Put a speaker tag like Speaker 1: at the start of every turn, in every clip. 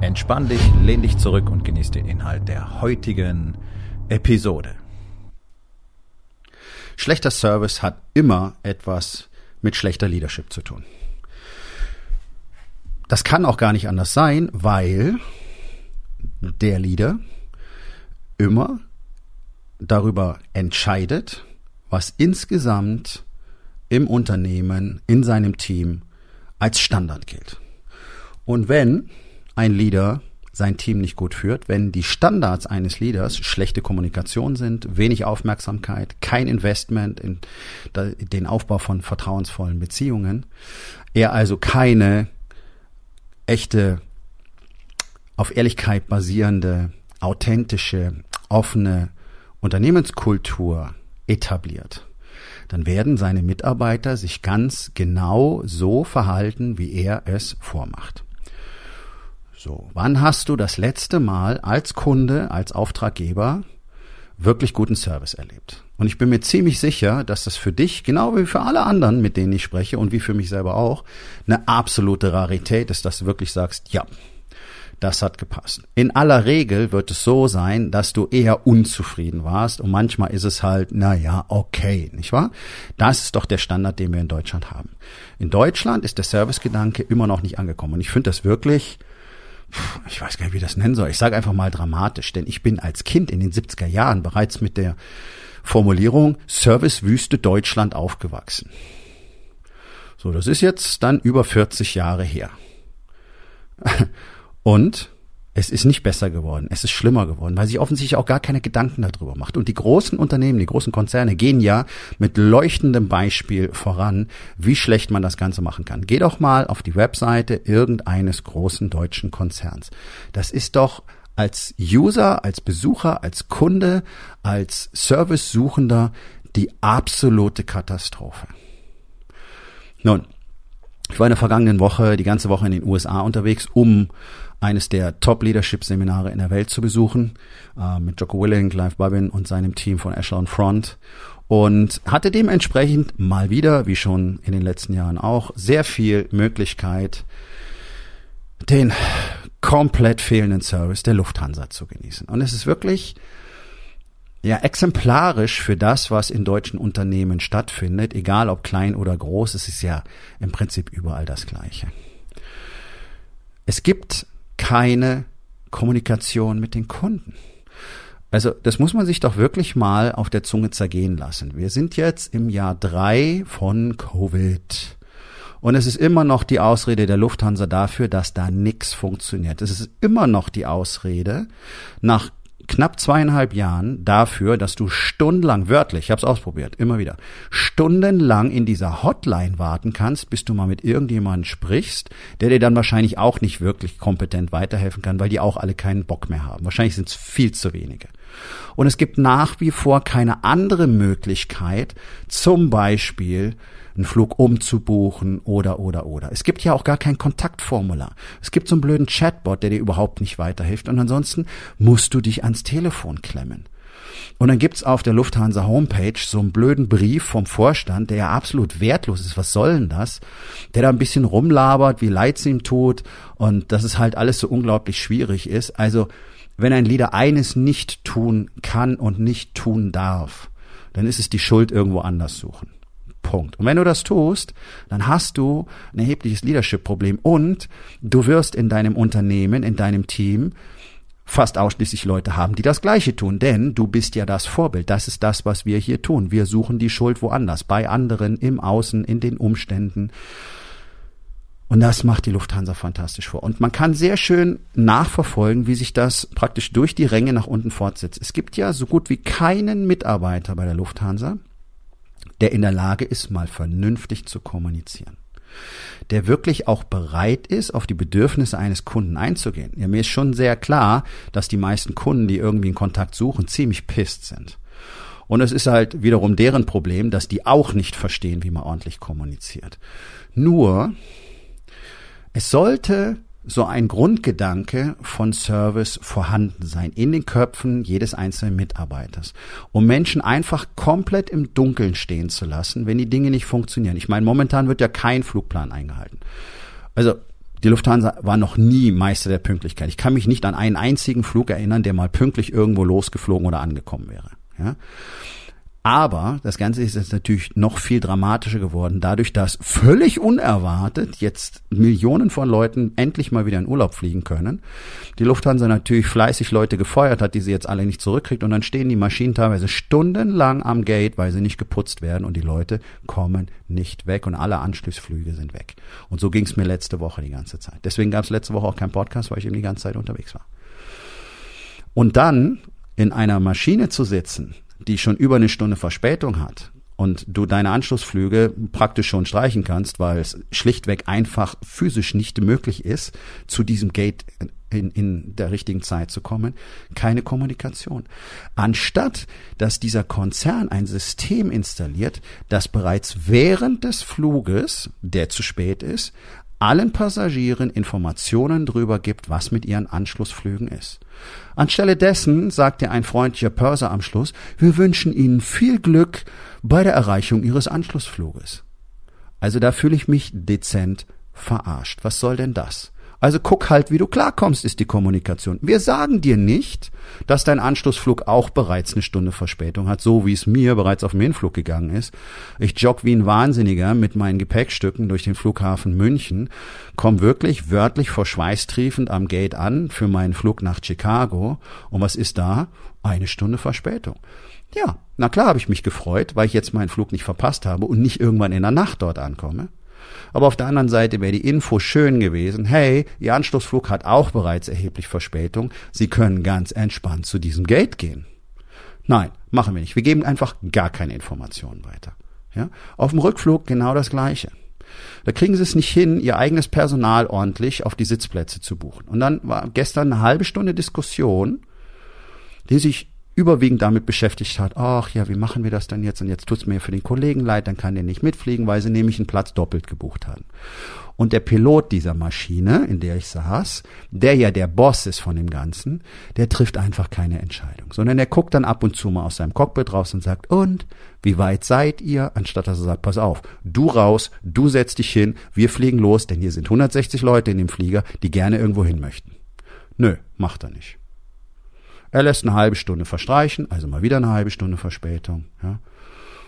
Speaker 1: Entspann dich, lehn dich zurück und genieß den Inhalt der heutigen Episode. Schlechter Service hat immer etwas mit schlechter Leadership zu tun. Das kann auch gar nicht anders sein, weil der Leader immer darüber entscheidet, was insgesamt im Unternehmen, in seinem Team als Standard gilt. Und wenn ein Leader sein Team nicht gut führt, wenn die Standards eines Leaders schlechte Kommunikation sind, wenig Aufmerksamkeit, kein Investment in den Aufbau von vertrauensvollen Beziehungen, er also keine echte, auf Ehrlichkeit basierende, authentische, offene Unternehmenskultur etabliert, dann werden seine Mitarbeiter sich ganz genau so verhalten, wie er es vormacht. So, wann hast du das letzte Mal als Kunde, als Auftraggeber wirklich guten Service erlebt? Und ich bin mir ziemlich sicher, dass das für dich, genau wie für alle anderen, mit denen ich spreche und wie für mich selber auch, eine absolute Rarität ist, dass du wirklich sagst, ja, das hat gepasst. In aller Regel wird es so sein, dass du eher unzufrieden warst und manchmal ist es halt, na ja, okay, nicht wahr? Das ist doch der Standard, den wir in Deutschland haben. In Deutschland ist der Servicegedanke immer noch nicht angekommen und ich finde das wirklich ich weiß gar nicht, wie ich das nennen soll. Ich sage einfach mal dramatisch, denn ich bin als Kind in den 70er Jahren bereits mit der Formulierung Servicewüste Deutschland aufgewachsen. So, das ist jetzt dann über 40 Jahre her. Und es ist nicht besser geworden, es ist schlimmer geworden, weil sich offensichtlich auch gar keine Gedanken darüber macht. Und die großen Unternehmen, die großen Konzerne gehen ja mit leuchtendem Beispiel voran, wie schlecht man das Ganze machen kann. Geh doch mal auf die Webseite irgendeines großen deutschen Konzerns. Das ist doch als User, als Besucher, als Kunde, als Servicesuchender die absolute Katastrophe. Nun, ich war in der vergangenen Woche die ganze Woche in den USA unterwegs, um eines der Top-Leadership-Seminare in der Welt zu besuchen, äh, mit Jocko Willing, Clive Babin und seinem Team von Echelon Front und hatte dementsprechend mal wieder, wie schon in den letzten Jahren auch, sehr viel Möglichkeit, den komplett fehlenden Service der Lufthansa zu genießen. Und es ist wirklich ja exemplarisch für das, was in deutschen Unternehmen stattfindet, egal ob klein oder groß, es ist ja im Prinzip überall das Gleiche. Es gibt keine Kommunikation mit den Kunden. Also das muss man sich doch wirklich mal auf der Zunge zergehen lassen. Wir sind jetzt im Jahr drei von Covid. Und es ist immer noch die Ausrede der Lufthansa dafür, dass da nichts funktioniert. Es ist immer noch die Ausrede nach knapp zweieinhalb Jahren dafür, dass du stundenlang, wörtlich, ich habe es ausprobiert, immer wieder, stundenlang in dieser Hotline warten kannst, bis du mal mit irgendjemandem sprichst, der dir dann wahrscheinlich auch nicht wirklich kompetent weiterhelfen kann, weil die auch alle keinen Bock mehr haben. Wahrscheinlich sind es viel zu wenige. Und es gibt nach wie vor keine andere Möglichkeit, zum Beispiel einen Flug umzubuchen oder, oder, oder. Es gibt ja auch gar kein Kontaktformular. Es gibt so einen blöden Chatbot, der dir überhaupt nicht weiterhilft und ansonsten musst du dich ans Telefon klemmen. Und dann gibt's auf der Lufthansa Homepage so einen blöden Brief vom Vorstand, der ja absolut wertlos ist. Was soll denn das? Der da ein bisschen rumlabert, wie leid es ihm tut und dass es halt alles so unglaublich schwierig ist. Also, wenn ein Leader eines nicht tun kann und nicht tun darf, dann ist es die Schuld irgendwo anders suchen. Punkt. Und wenn du das tust, dann hast du ein erhebliches Leadership-Problem und du wirst in deinem Unternehmen, in deinem Team fast ausschließlich Leute haben, die das Gleiche tun. Denn du bist ja das Vorbild. Das ist das, was wir hier tun. Wir suchen die Schuld woanders, bei anderen, im Außen, in den Umständen. Und das macht die Lufthansa fantastisch vor. Und man kann sehr schön nachverfolgen, wie sich das praktisch durch die Ränge nach unten fortsetzt. Es gibt ja so gut wie keinen Mitarbeiter bei der Lufthansa, der in der Lage ist, mal vernünftig zu kommunizieren. der wirklich auch bereit ist, auf die Bedürfnisse eines Kunden einzugehen. Ja, mir ist schon sehr klar, dass die meisten Kunden, die irgendwie einen Kontakt suchen, ziemlich pisst sind. Und es ist halt wiederum deren Problem, dass die auch nicht verstehen, wie man ordentlich kommuniziert. Nur, es sollte so ein Grundgedanke von Service vorhanden sein in den Köpfen jedes einzelnen Mitarbeiters, um Menschen einfach komplett im Dunkeln stehen zu lassen, wenn die Dinge nicht funktionieren. Ich meine, momentan wird ja kein Flugplan eingehalten. Also die Lufthansa war noch nie Meister der Pünktlichkeit. Ich kann mich nicht an einen einzigen Flug erinnern, der mal pünktlich irgendwo losgeflogen oder angekommen wäre. Ja? Aber das Ganze ist jetzt natürlich noch viel dramatischer geworden, dadurch, dass völlig unerwartet jetzt Millionen von Leuten endlich mal wieder in Urlaub fliegen können. Die Lufthansa natürlich fleißig Leute gefeuert hat, die sie jetzt alle nicht zurückkriegt und dann stehen die Maschinen teilweise stundenlang am Gate, weil sie nicht geputzt werden und die Leute kommen nicht weg und alle Anschlussflüge sind weg. Und so ging es mir letzte Woche die ganze Zeit. Deswegen gab es letzte Woche auch keinen Podcast, weil ich eben die ganze Zeit unterwegs war. Und dann in einer Maschine zu sitzen, die schon über eine Stunde Verspätung hat und du deine Anschlussflüge praktisch schon streichen kannst, weil es schlichtweg einfach physisch nicht möglich ist, zu diesem Gate in, in der richtigen Zeit zu kommen, keine Kommunikation. Anstatt, dass dieser Konzern ein System installiert, das bereits während des Fluges, der zu spät ist, allen Passagieren Informationen darüber gibt, was mit ihren Anschlussflügen ist. Anstelle dessen sagt dir ein freundlicher Pörser am Schluss, wir wünschen Ihnen viel Glück bei der Erreichung Ihres Anschlussfluges. Also da fühle ich mich dezent verarscht. Was soll denn das? Also guck halt, wie du klarkommst, ist die Kommunikation. Wir sagen dir nicht, dass dein Anschlussflug auch bereits eine Stunde Verspätung hat, so wie es mir bereits auf dem Hinflug gegangen ist. Ich jogge wie ein Wahnsinniger mit meinen Gepäckstücken durch den Flughafen München, komme wirklich wörtlich vor Schweißtriefend am Gate an für meinen Flug nach Chicago. Und was ist da? Eine Stunde Verspätung. Ja, na klar habe ich mich gefreut, weil ich jetzt meinen Flug nicht verpasst habe und nicht irgendwann in der Nacht dort ankomme. Aber auf der anderen Seite wäre die Info schön gewesen, hey, Ihr Anschlussflug hat auch bereits erheblich Verspätung, Sie können ganz entspannt zu diesem Gate gehen. Nein, machen wir nicht. Wir geben einfach gar keine Informationen weiter. Ja? Auf dem Rückflug genau das Gleiche. Da kriegen sie es nicht hin, ihr eigenes Personal ordentlich auf die Sitzplätze zu buchen. Und dann war gestern eine halbe Stunde Diskussion, die sich überwiegend damit beschäftigt hat, ach ja, wie machen wir das denn jetzt? Und jetzt tut's mir für den Kollegen leid, dann kann der nicht mitfliegen, weil sie nämlich einen Platz doppelt gebucht haben. Und der Pilot dieser Maschine, in der ich saß, der ja der Boss ist von dem Ganzen, der trifft einfach keine Entscheidung, sondern er guckt dann ab und zu mal aus seinem Cockpit raus und sagt, und, wie weit seid ihr? Anstatt dass er sagt, pass auf, du raus, du setz dich hin, wir fliegen los, denn hier sind 160 Leute in dem Flieger, die gerne irgendwo hin möchten. Nö, macht er nicht. Er lässt eine halbe Stunde verstreichen, also mal wieder eine halbe Stunde Verspätung, ja,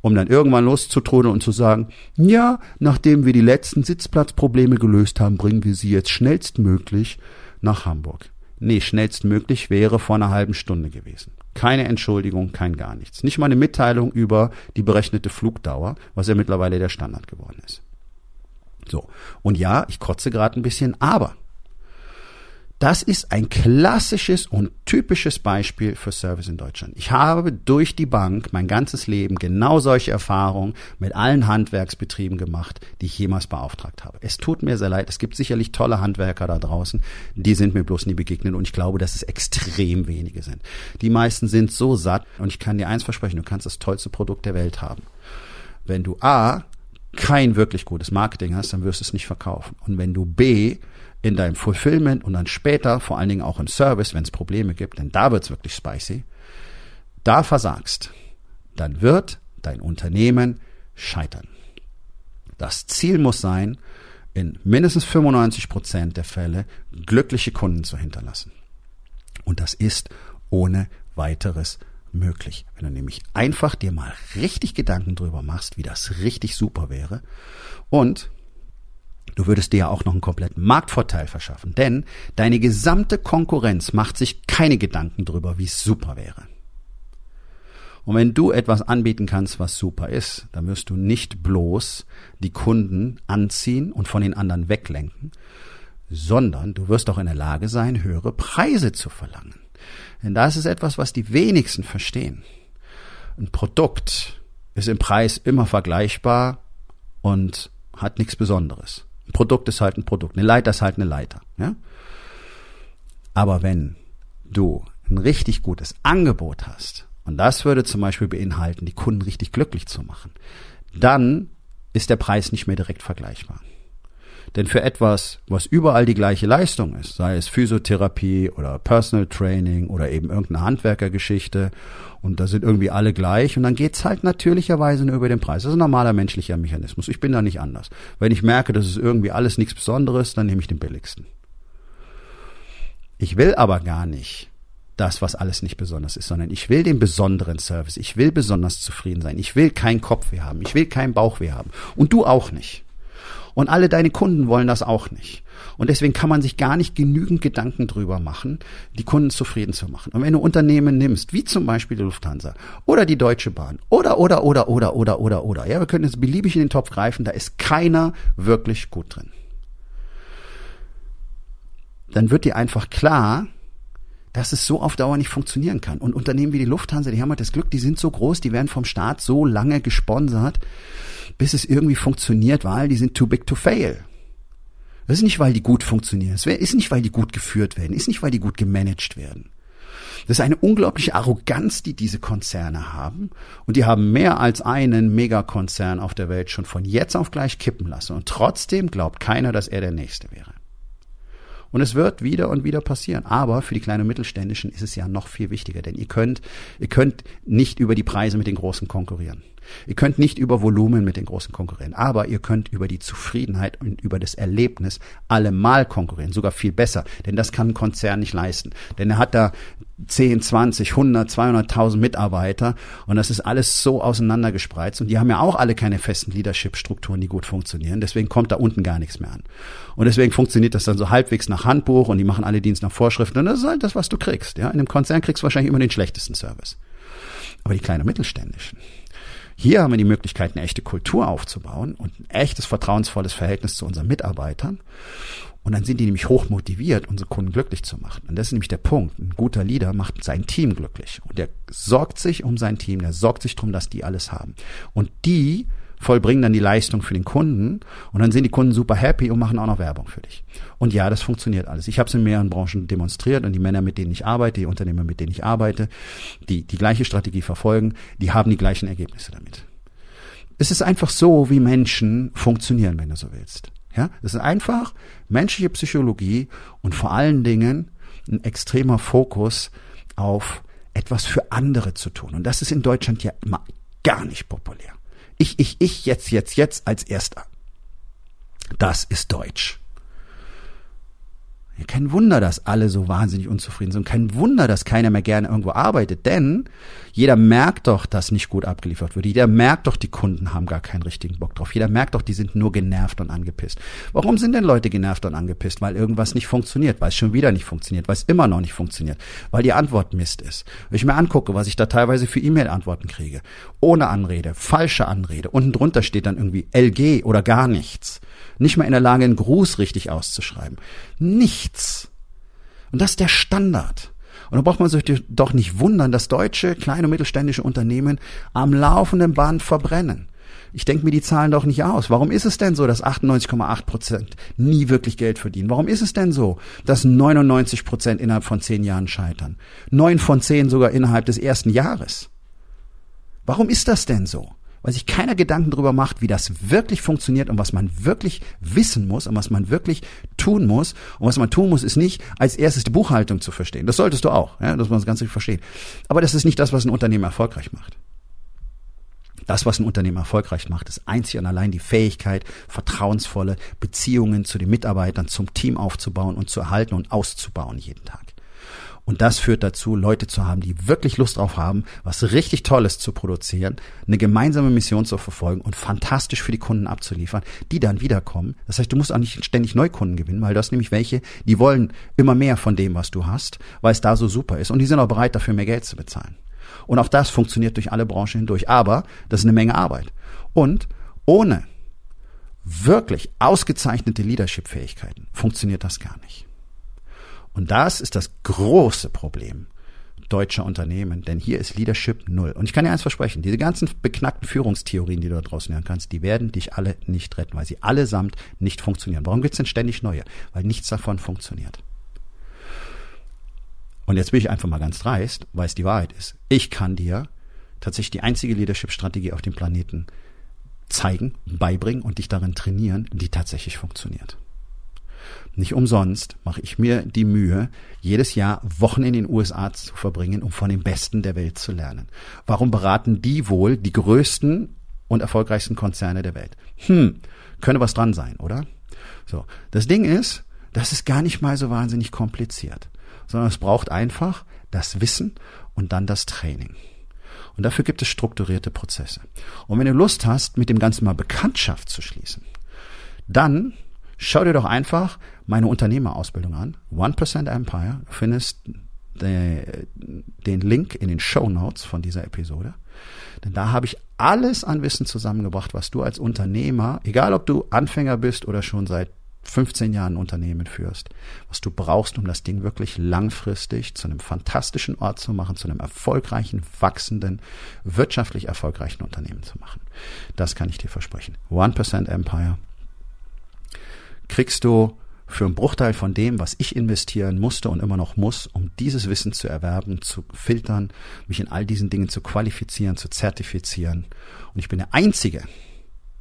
Speaker 1: um dann irgendwann loszutrudeln und zu sagen, ja, nachdem wir die letzten Sitzplatzprobleme gelöst haben, bringen wir sie jetzt schnellstmöglich nach Hamburg. Nee, schnellstmöglich wäre vor einer halben Stunde gewesen. Keine Entschuldigung, kein gar nichts. Nicht mal eine Mitteilung über die berechnete Flugdauer, was ja mittlerweile der Standard geworden ist. So. Und ja, ich kotze gerade ein bisschen, aber das ist ein klassisches und typisches Beispiel für Service in Deutschland. Ich habe durch die Bank mein ganzes Leben genau solche Erfahrungen mit allen Handwerksbetrieben gemacht, die ich jemals beauftragt habe. Es tut mir sehr leid. Es gibt sicherlich tolle Handwerker da draußen. Die sind mir bloß nie begegnet und ich glaube, dass es extrem wenige sind. Die meisten sind so satt und ich kann dir eins versprechen, du kannst das tollste Produkt der Welt haben. Wenn du A, kein wirklich gutes Marketing hast, dann wirst du es nicht verkaufen. Und wenn du B, in deinem Fulfillment und dann später, vor allen Dingen auch im Service, wenn es Probleme gibt, denn da wird's wirklich spicy, da versagst, dann wird dein Unternehmen scheitern. Das Ziel muss sein, in mindestens 95 Prozent der Fälle glückliche Kunden zu hinterlassen. Und das ist ohne weiteres möglich. Wenn du nämlich einfach dir mal richtig Gedanken drüber machst, wie das richtig super wäre und Du würdest dir ja auch noch einen kompletten Marktvorteil verschaffen, denn deine gesamte Konkurrenz macht sich keine Gedanken darüber, wie es super wäre. Und wenn du etwas anbieten kannst, was super ist, dann wirst du nicht bloß die Kunden anziehen und von den anderen weglenken, sondern du wirst auch in der Lage sein, höhere Preise zu verlangen. Denn das ist etwas, was die wenigsten verstehen. Ein Produkt ist im Preis immer vergleichbar und hat nichts Besonderes. Ein Produkt ist halt ein Produkt. Eine Leiter ist halt eine Leiter. Ja? Aber wenn du ein richtig gutes Angebot hast, und das würde zum Beispiel beinhalten, die Kunden richtig glücklich zu machen, dann ist der Preis nicht mehr direkt vergleichbar. Denn für etwas, was überall die gleiche Leistung ist, sei es Physiotherapie oder Personal Training oder eben irgendeine Handwerkergeschichte und da sind irgendwie alle gleich und dann geht's halt natürlicherweise nur über den Preis. Das ist ein normaler menschlicher Mechanismus. Ich bin da nicht anders. Wenn ich merke, das ist irgendwie alles nichts Besonderes, dann nehme ich den billigsten. Ich will aber gar nicht das, was alles nicht besonders ist, sondern ich will den besonderen Service. Ich will besonders zufrieden sein. Ich will kein Kopfweh haben. Ich will keinen Bauchweh haben. Und du auch nicht. Und alle deine Kunden wollen das auch nicht. Und deswegen kann man sich gar nicht genügend Gedanken drüber machen, die Kunden zufrieden zu machen. Und wenn du Unternehmen nimmst, wie zum Beispiel die Lufthansa oder die Deutsche Bahn oder, oder, oder, oder, oder, oder, oder, ja, wir können jetzt beliebig in den Topf greifen, da ist keiner wirklich gut drin. Dann wird dir einfach klar, dass es so auf Dauer nicht funktionieren kann. Und Unternehmen wie die Lufthansa, die haben halt das Glück, die sind so groß, die werden vom Staat so lange gesponsert, bis es irgendwie funktioniert, weil die sind too big to fail. Das ist nicht, weil die gut funktionieren. Es ist nicht, weil die gut geführt werden. Ist nicht, weil die gut gemanagt werden. Das ist eine unglaubliche Arroganz, die diese Konzerne haben. Und die haben mehr als einen Megakonzern auf der Welt schon von jetzt auf gleich kippen lassen. Und trotzdem glaubt keiner, dass er der Nächste wäre. Und es wird wieder und wieder passieren. Aber für die kleinen und mittelständischen ist es ja noch viel wichtiger, denn ihr könnt, ihr könnt nicht über die Preise mit den Großen konkurrieren. Ihr könnt nicht über Volumen mit den großen konkurrieren, aber ihr könnt über die Zufriedenheit und über das Erlebnis allemal konkurrieren, sogar viel besser, denn das kann ein Konzern nicht leisten. Denn er hat da 10, 20, 100, 200.000 Mitarbeiter und das ist alles so auseinandergespreizt und die haben ja auch alle keine festen Leadership-Strukturen, die gut funktionieren. Deswegen kommt da unten gar nichts mehr an. Und deswegen funktioniert das dann so halbwegs nach Handbuch und die machen alle Dienst nach Vorschriften und das ist halt das, was du kriegst. Ja, in einem Konzern kriegst du wahrscheinlich immer den schlechtesten Service. Aber die kleinen mittelständischen, hier haben wir die Möglichkeit, eine echte Kultur aufzubauen und ein echtes vertrauensvolles Verhältnis zu unseren Mitarbeitern. Und dann sind die nämlich hoch motiviert, unsere Kunden glücklich zu machen. Und das ist nämlich der Punkt. Ein guter Leader macht sein Team glücklich. Und der sorgt sich um sein Team, der sorgt sich darum, dass die alles haben. Und die vollbringen dann die Leistung für den Kunden und dann sind die Kunden super happy und machen auch noch Werbung für dich. Und ja, das funktioniert alles. Ich habe es in mehreren Branchen demonstriert und die Männer, mit denen ich arbeite, die Unternehmer, mit denen ich arbeite, die die gleiche Strategie verfolgen, die haben die gleichen Ergebnisse damit. Es ist einfach so, wie Menschen funktionieren, wenn du so willst. Ja, es ist einfach menschliche Psychologie und vor allen Dingen ein extremer Fokus auf etwas für andere zu tun. Und das ist in Deutschland ja immer gar nicht populär. Ich, ich, ich, jetzt, jetzt, jetzt als Erster. Das ist Deutsch. Kein Wunder, dass alle so wahnsinnig unzufrieden sind. Kein Wunder, dass keiner mehr gerne irgendwo arbeitet. Denn jeder merkt doch, dass nicht gut abgeliefert wird. Jeder merkt doch, die Kunden haben gar keinen richtigen Bock drauf. Jeder merkt doch, die sind nur genervt und angepisst. Warum sind denn Leute genervt und angepisst? Weil irgendwas nicht funktioniert, weil es schon wieder nicht funktioniert, weil es immer noch nicht funktioniert, weil die Antwort Mist ist. Wenn ich mir angucke, was ich da teilweise für E-Mail-Antworten kriege, ohne Anrede, falsche Anrede, unten drunter steht dann irgendwie LG oder gar nichts nicht mal in der Lage, einen Gruß richtig auszuschreiben. Nichts. Und das ist der Standard. Und da braucht man sich doch nicht wundern, dass deutsche kleine und mittelständische Unternehmen am laufenden Band verbrennen. Ich denke mir die Zahlen doch nicht aus. Warum ist es denn so, dass 98,8 Prozent nie wirklich Geld verdienen? Warum ist es denn so, dass 99 Prozent innerhalb von zehn Jahren scheitern? Neun von zehn sogar innerhalb des ersten Jahres. Warum ist das denn so? Weil sich keiner Gedanken darüber macht, wie das wirklich funktioniert und was man wirklich wissen muss und was man wirklich tun muss. Und was man tun muss, ist nicht als erstes die Buchhaltung zu verstehen. Das solltest du auch, ja, dass man das Ganze versteht. Aber das ist nicht das, was ein Unternehmen erfolgreich macht. Das, was ein Unternehmen erfolgreich macht, ist einzig und allein die Fähigkeit, vertrauensvolle Beziehungen zu den Mitarbeitern, zum Team aufzubauen und zu erhalten und auszubauen jeden Tag. Und das führt dazu, Leute zu haben, die wirklich Lust drauf haben, was richtig Tolles zu produzieren, eine gemeinsame Mission zu verfolgen und fantastisch für die Kunden abzuliefern, die dann wiederkommen. Das heißt, du musst auch nicht ständig Neukunden gewinnen, weil du hast nämlich welche, die wollen immer mehr von dem, was du hast, weil es da so super ist und die sind auch bereit, dafür mehr Geld zu bezahlen. Und auch das funktioniert durch alle Branchen hindurch. Aber das ist eine Menge Arbeit. Und ohne wirklich ausgezeichnete Leadership-Fähigkeiten funktioniert das gar nicht. Und das ist das große Problem deutscher Unternehmen, denn hier ist Leadership null. Und ich kann dir eins versprechen, diese ganzen beknackten Führungstheorien, die du da draußen hören kannst, die werden dich alle nicht retten, weil sie allesamt nicht funktionieren. Warum gibt's denn ständig neue? Weil nichts davon funktioniert. Und jetzt bin ich einfach mal ganz dreist, weil es die Wahrheit ist. Ich kann dir tatsächlich die einzige Leadership-Strategie auf dem Planeten zeigen, beibringen und dich darin trainieren, die tatsächlich funktioniert. Nicht umsonst mache ich mir die Mühe, jedes Jahr Wochen in den USA zu verbringen, um von den Besten der Welt zu lernen. Warum beraten die wohl die größten und erfolgreichsten Konzerne der Welt? Hm, könnte was dran sein, oder? So. Das Ding ist, das ist gar nicht mal so wahnsinnig kompliziert, sondern es braucht einfach das Wissen und dann das Training. Und dafür gibt es strukturierte Prozesse. Und wenn du Lust hast, mit dem Ganzen mal Bekanntschaft zu schließen, dann schau dir doch einfach meine Unternehmerausbildung an. 1% Empire. Du findest den Link in den Show Notes von dieser Episode. Denn da habe ich alles an Wissen zusammengebracht, was du als Unternehmer, egal ob du Anfänger bist oder schon seit 15 Jahren Unternehmen führst, was du brauchst, um das Ding wirklich langfristig zu einem fantastischen Ort zu machen, zu einem erfolgreichen, wachsenden, wirtschaftlich erfolgreichen Unternehmen zu machen. Das kann ich dir versprechen. 1% Empire kriegst du für einen Bruchteil von dem, was ich investieren musste und immer noch muss, um dieses Wissen zu erwerben, zu filtern, mich in all diesen Dingen zu qualifizieren, zu zertifizieren. Und ich bin der Einzige,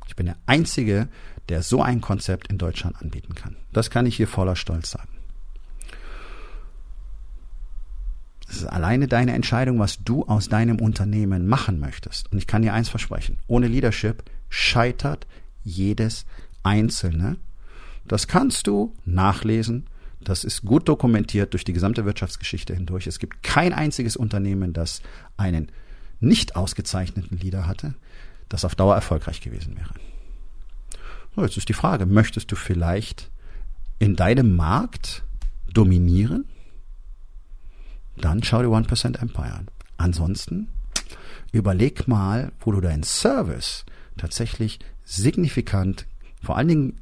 Speaker 1: ich bin der Einzige, der so ein Konzept in Deutschland anbieten kann. Das kann ich hier voller Stolz sagen. Es ist alleine deine Entscheidung, was du aus deinem Unternehmen machen möchtest. Und ich kann dir eins versprechen. Ohne Leadership scheitert jedes Einzelne. Das kannst du nachlesen. Das ist gut dokumentiert durch die gesamte Wirtschaftsgeschichte hindurch. Es gibt kein einziges Unternehmen, das einen nicht ausgezeichneten Leader hatte, das auf Dauer erfolgreich gewesen wäre. So, jetzt ist die Frage, möchtest du vielleicht in deinem Markt dominieren? Dann schau dir 1% Empire an. Ansonsten überleg mal, wo du deinen Service tatsächlich signifikant, vor allen Dingen